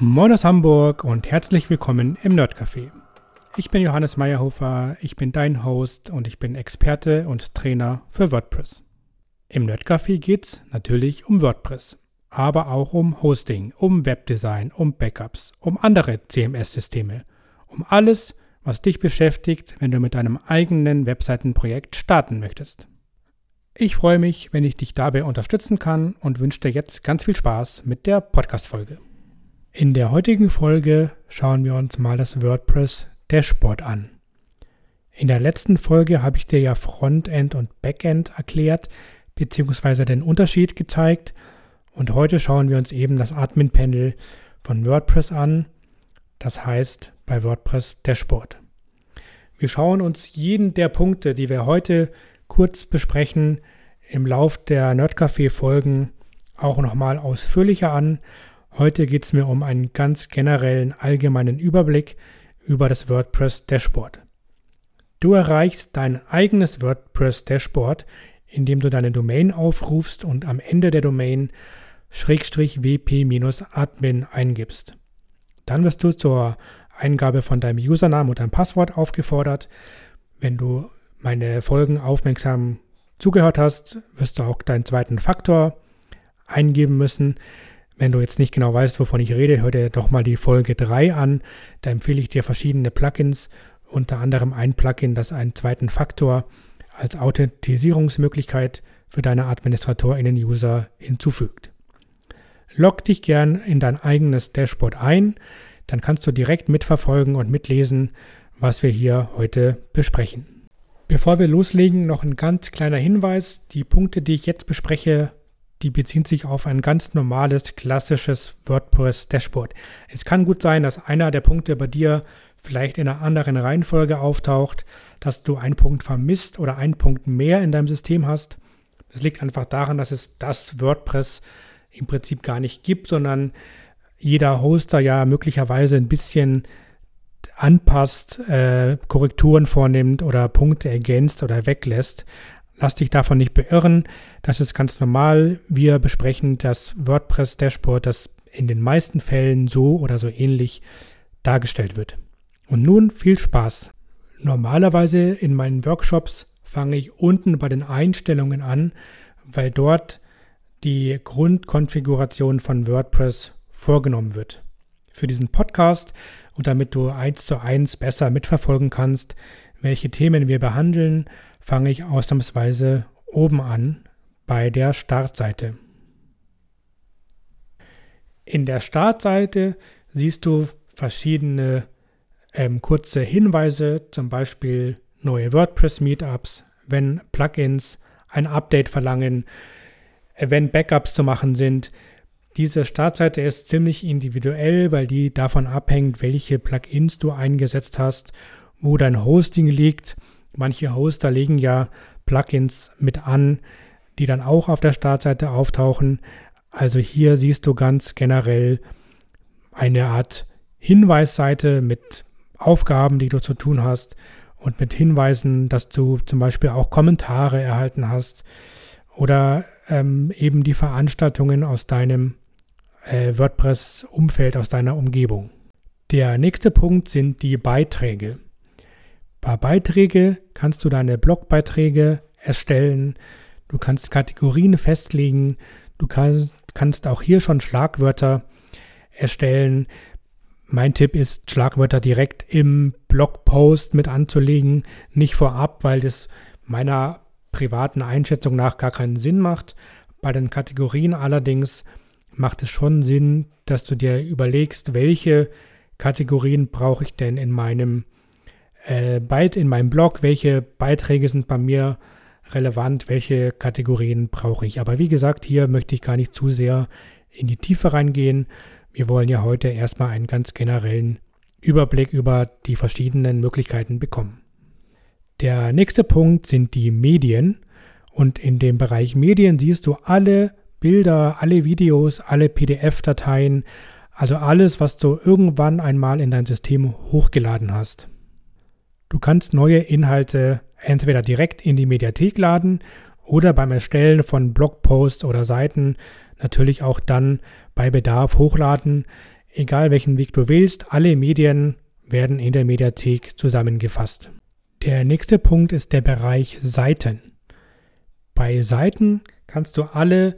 Moin aus Hamburg und herzlich willkommen im Nerdcafé. Ich bin Johannes Meyerhofer, ich bin dein Host und ich bin Experte und Trainer für WordPress. Im Nerdcafé geht's natürlich um WordPress, aber auch um Hosting, um Webdesign, um Backups, um andere CMS-Systeme, um alles, was dich beschäftigt, wenn du mit deinem eigenen Webseitenprojekt starten möchtest. Ich freue mich, wenn ich dich dabei unterstützen kann und wünsche dir jetzt ganz viel Spaß mit der Podcast-Folge. In der heutigen Folge schauen wir uns mal das WordPress Dashboard an. In der letzten Folge habe ich dir ja Frontend und Backend erklärt, beziehungsweise den Unterschied gezeigt. Und heute schauen wir uns eben das Admin-Panel von WordPress an, das heißt bei WordPress Dashboard. Wir schauen uns jeden der Punkte, die wir heute kurz besprechen, im Lauf der Nerdcafé-Folgen auch nochmal ausführlicher an Heute geht es mir um einen ganz generellen allgemeinen Überblick über das WordPress Dashboard. Du erreichst dein eigenes WordPress Dashboard, indem du deine Domain aufrufst und am Ende der Domain wp-admin eingibst. Dann wirst du zur Eingabe von deinem Username und deinem Passwort aufgefordert. Wenn du meine Folgen aufmerksam zugehört hast, wirst du auch deinen zweiten Faktor eingeben müssen. Wenn du jetzt nicht genau weißt, wovon ich rede, hör dir doch mal die Folge 3 an. Da empfehle ich dir verschiedene Plugins, unter anderem ein Plugin, das einen zweiten Faktor als Authentisierungsmöglichkeit für deine AdministratorInnen-User hinzufügt. Log dich gern in dein eigenes Dashboard ein, dann kannst du direkt mitverfolgen und mitlesen, was wir hier heute besprechen. Bevor wir loslegen, noch ein ganz kleiner Hinweis. Die Punkte, die ich jetzt bespreche, die beziehen sich auf ein ganz normales, klassisches WordPress-Dashboard. Es kann gut sein, dass einer der Punkte bei dir vielleicht in einer anderen Reihenfolge auftaucht, dass du einen Punkt vermisst oder einen Punkt mehr in deinem System hast. Das liegt einfach daran, dass es das WordPress im Prinzip gar nicht gibt, sondern jeder Hoster ja möglicherweise ein bisschen anpasst, äh, Korrekturen vornimmt oder Punkte ergänzt oder weglässt. Lass dich davon nicht beirren. Das ist ganz normal. Wir besprechen das WordPress-Dashboard, das in den meisten Fällen so oder so ähnlich dargestellt wird. Und nun viel Spaß. Normalerweise in meinen Workshops fange ich unten bei den Einstellungen an, weil dort die Grundkonfiguration von WordPress vorgenommen wird. Für diesen Podcast und damit du eins zu eins besser mitverfolgen kannst, welche Themen wir behandeln, fange ich ausnahmsweise oben an bei der Startseite. In der Startseite siehst du verschiedene ähm, kurze Hinweise, zum Beispiel neue WordPress-Meetups, wenn Plugins ein Update verlangen, äh, wenn Backups zu machen sind. Diese Startseite ist ziemlich individuell, weil die davon abhängt, welche Plugins du eingesetzt hast, wo dein Hosting liegt Manche Hoster legen ja Plugins mit an, die dann auch auf der Startseite auftauchen. Also hier siehst du ganz generell eine Art Hinweisseite mit Aufgaben, die du zu tun hast und mit Hinweisen, dass du zum Beispiel auch Kommentare erhalten hast oder ähm, eben die Veranstaltungen aus deinem äh, WordPress-Umfeld, aus deiner Umgebung. Der nächste Punkt sind die Beiträge. Bei Beiträge kannst du deine Blogbeiträge erstellen, du kannst Kategorien festlegen, du kannst, kannst auch hier schon Schlagwörter erstellen. Mein Tipp ist, Schlagwörter direkt im Blogpost mit anzulegen, nicht vorab, weil das meiner privaten Einschätzung nach gar keinen Sinn macht. Bei den Kategorien allerdings macht es schon Sinn, dass du dir überlegst, welche Kategorien brauche ich denn in meinem äh, bald in meinem Blog, welche Beiträge sind bei mir relevant, welche Kategorien brauche ich. Aber wie gesagt, hier möchte ich gar nicht zu sehr in die Tiefe reingehen. Wir wollen ja heute erstmal einen ganz generellen Überblick über die verschiedenen Möglichkeiten bekommen. Der nächste Punkt sind die Medien. Und in dem Bereich Medien siehst du alle Bilder, alle Videos, alle PDF-Dateien, also alles, was du irgendwann einmal in dein System hochgeladen hast. Du kannst neue Inhalte entweder direkt in die Mediathek laden oder beim Erstellen von Blogposts oder Seiten natürlich auch dann bei Bedarf hochladen. egal welchen Weg du wählst, alle Medien werden in der Mediathek zusammengefasst. Der nächste Punkt ist der Bereich Seiten. Bei Seiten kannst du alle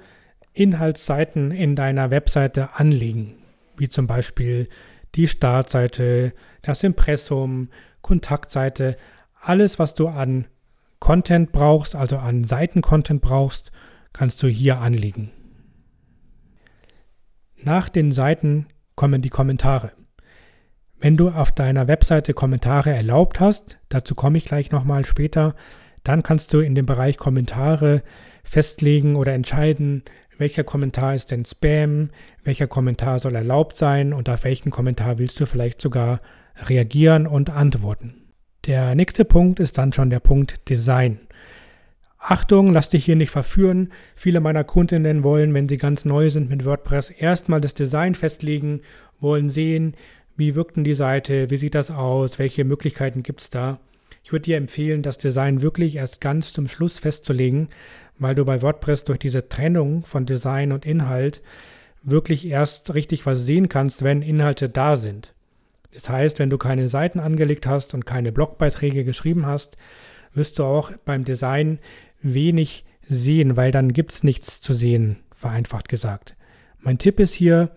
Inhaltsseiten in deiner Webseite anlegen, wie zum Beispiel die Startseite, das Impressum, Kontaktseite, alles, was du an Content brauchst, also an Seitencontent brauchst, kannst du hier anlegen. Nach den Seiten kommen die Kommentare. Wenn du auf deiner Webseite Kommentare erlaubt hast, dazu komme ich gleich nochmal später, dann kannst du in dem Bereich Kommentare festlegen oder entscheiden, welcher Kommentar ist denn Spam, welcher Kommentar soll erlaubt sein und auf welchen Kommentar willst du vielleicht sogar reagieren und antworten. Der nächste Punkt ist dann schon der Punkt Design. Achtung, lass dich hier nicht verführen. Viele meiner Kundinnen wollen, wenn sie ganz neu sind mit WordPress, erstmal das Design festlegen, wollen sehen, wie wirkt denn die Seite, wie sieht das aus, welche Möglichkeiten gibt es da. Ich würde dir empfehlen, das Design wirklich erst ganz zum Schluss festzulegen, weil du bei WordPress durch diese Trennung von Design und Inhalt wirklich erst richtig was sehen kannst, wenn Inhalte da sind. Das heißt, wenn du keine Seiten angelegt hast und keine Blogbeiträge geschrieben hast, wirst du auch beim Design wenig sehen, weil dann gibt es nichts zu sehen, vereinfacht gesagt. Mein Tipp ist hier,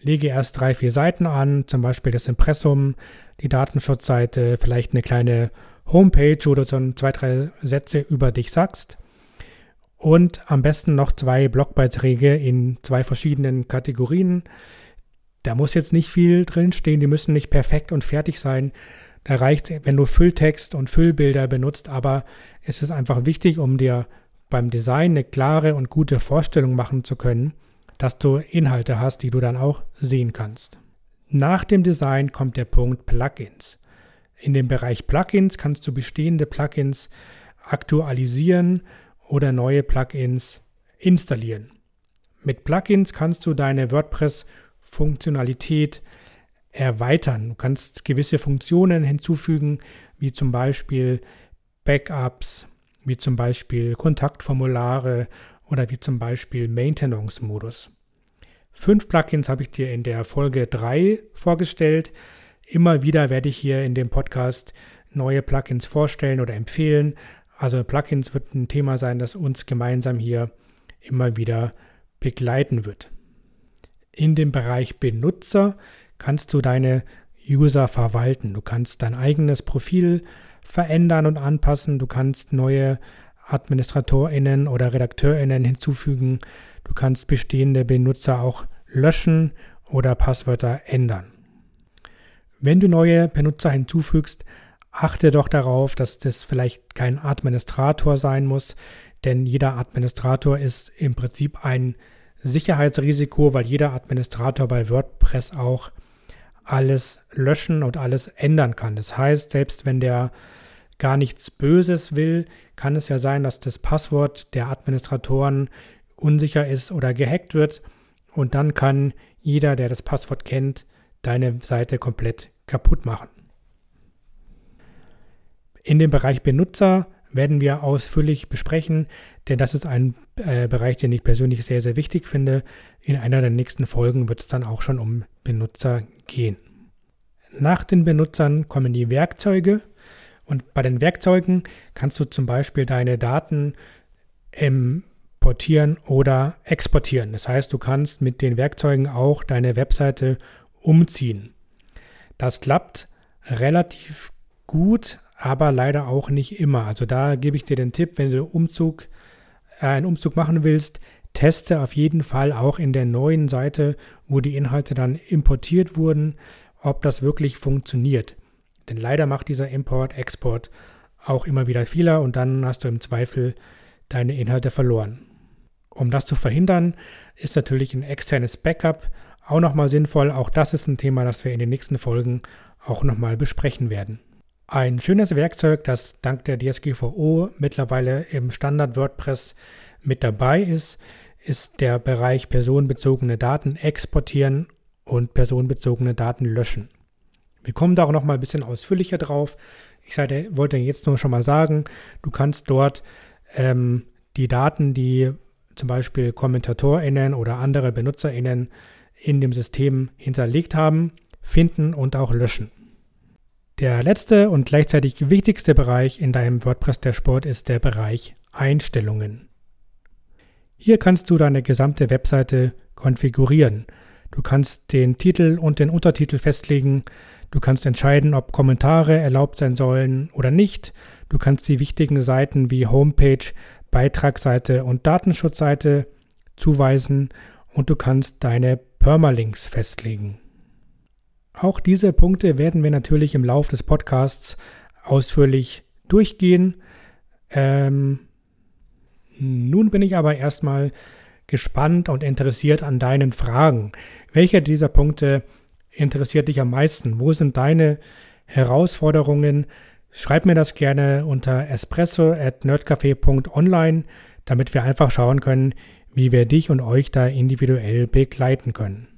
lege erst drei, vier Seiten an, zum Beispiel das Impressum, die Datenschutzseite, vielleicht eine kleine Homepage, wo du so zwei, drei Sätze über dich sagst. Und am besten noch zwei Blogbeiträge in zwei verschiedenen Kategorien. Da muss jetzt nicht viel drinstehen, die müssen nicht perfekt und fertig sein. Da reicht es, wenn du Fülltext und Füllbilder benutzt, aber es ist einfach wichtig, um dir beim Design eine klare und gute Vorstellung machen zu können, dass du Inhalte hast, die du dann auch sehen kannst. Nach dem Design kommt der Punkt Plugins. In dem Bereich Plugins kannst du bestehende Plugins aktualisieren oder neue Plugins installieren. Mit Plugins kannst du deine WordPress Funktionalität erweitern. Du kannst gewisse Funktionen hinzufügen, wie zum Beispiel Backups, wie zum Beispiel Kontaktformulare oder wie zum Beispiel Maintenance-Modus. Fünf Plugins habe ich dir in der Folge 3 vorgestellt. Immer wieder werde ich hier in dem Podcast neue Plugins vorstellen oder empfehlen. Also Plugins wird ein Thema sein, das uns gemeinsam hier immer wieder begleiten wird. In dem Bereich Benutzer kannst du deine User verwalten. Du kannst dein eigenes Profil verändern und anpassen. Du kannst neue AdministratorInnen oder RedakteurInnen hinzufügen. Du kannst bestehende Benutzer auch löschen oder Passwörter ändern. Wenn du neue Benutzer hinzufügst, achte doch darauf, dass das vielleicht kein Administrator sein muss, denn jeder Administrator ist im Prinzip ein Sicherheitsrisiko, weil jeder Administrator bei WordPress auch alles löschen und alles ändern kann. Das heißt, selbst wenn der gar nichts Böses will, kann es ja sein, dass das Passwort der Administratoren unsicher ist oder gehackt wird und dann kann jeder, der das Passwort kennt, deine Seite komplett kaputt machen. In dem Bereich Benutzer werden wir ausführlich besprechen, denn das ist ein äh, Bereich, den ich persönlich sehr, sehr wichtig finde. In einer der nächsten Folgen wird es dann auch schon um Benutzer gehen. Nach den Benutzern kommen die Werkzeuge und bei den Werkzeugen kannst du zum Beispiel deine Daten importieren oder exportieren. Das heißt, du kannst mit den Werkzeugen auch deine Webseite umziehen. Das klappt relativ gut, aber leider auch nicht immer. Also da gebe ich dir den Tipp, wenn du Umzug, äh, einen Umzug machen willst, teste auf jeden Fall auch in der neuen Seite, wo die Inhalte dann importiert wurden, ob das wirklich funktioniert. Denn leider macht dieser Import, Export auch immer wieder Fehler und dann hast du im Zweifel deine Inhalte verloren. Um das zu verhindern, ist natürlich ein externes Backup auch nochmal sinnvoll. Auch das ist ein Thema, das wir in den nächsten Folgen auch nochmal besprechen werden. Ein schönes Werkzeug, das dank der DSGVO mittlerweile im Standard WordPress mit dabei ist, ist der Bereich personenbezogene Daten exportieren und personenbezogene Daten löschen. Wir kommen da auch noch mal ein bisschen ausführlicher drauf. Ich wollte jetzt nur schon mal sagen, du kannst dort ähm, die Daten, die zum Beispiel KommentatorInnen oder andere BenutzerInnen in dem System hinterlegt haben, finden und auch löschen. Der letzte und gleichzeitig wichtigste Bereich in deinem WordPress-Dashboard ist der Bereich Einstellungen. Hier kannst du deine gesamte Webseite konfigurieren. Du kannst den Titel und den Untertitel festlegen. Du kannst entscheiden, ob Kommentare erlaubt sein sollen oder nicht. Du kannst die wichtigen Seiten wie Homepage, Beitragsseite und Datenschutzseite zuweisen und du kannst deine Permalinks festlegen. Auch diese Punkte werden wir natürlich im Laufe des Podcasts ausführlich durchgehen. Ähm, nun bin ich aber erstmal gespannt und interessiert an deinen Fragen. Welcher dieser Punkte interessiert dich am meisten? Wo sind deine Herausforderungen? Schreib mir das gerne unter espresso at nerdcafé.online, damit wir einfach schauen können, wie wir dich und euch da individuell begleiten können.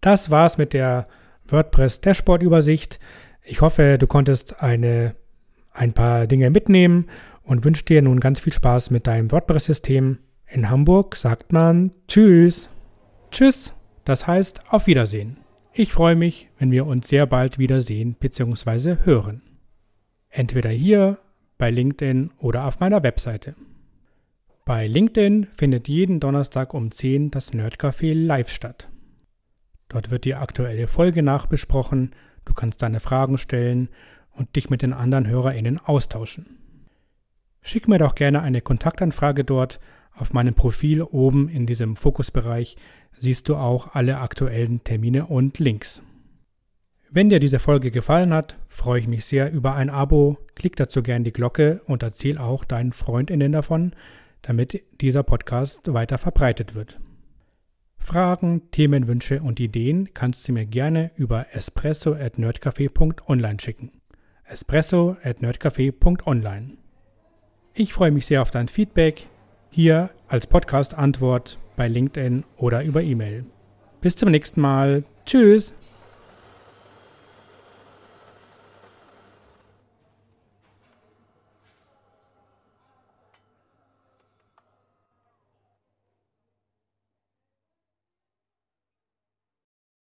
Das war's mit der WordPress Dashboard Übersicht. Ich hoffe, du konntest eine, ein paar Dinge mitnehmen und wünsche dir nun ganz viel Spaß mit deinem WordPress-System. In Hamburg sagt man Tschüss. Tschüss, das heißt auf Wiedersehen. Ich freue mich, wenn wir uns sehr bald wiedersehen bzw. hören. Entweder hier, bei LinkedIn oder auf meiner Webseite. Bei LinkedIn findet jeden Donnerstag um 10 das Nerdcafé live statt. Dort wird die aktuelle Folge nachbesprochen, du kannst deine Fragen stellen und dich mit den anderen HörerInnen austauschen. Schick mir doch gerne eine Kontaktanfrage dort. Auf meinem Profil oben in diesem Fokusbereich siehst du auch alle aktuellen Termine und Links. Wenn dir diese Folge gefallen hat, freue ich mich sehr über ein Abo. Klick dazu gerne die Glocke und erzähl auch deinen FreundInnen davon, damit dieser Podcast weiter verbreitet wird. Fragen, Themenwünsche und Ideen kannst du mir gerne über espresso at nerdcafé.online schicken. espresso at nerdcafé.online. Ich freue mich sehr auf dein Feedback, hier als Podcast-Antwort bei LinkedIn oder über E-Mail. Bis zum nächsten Mal. Tschüss!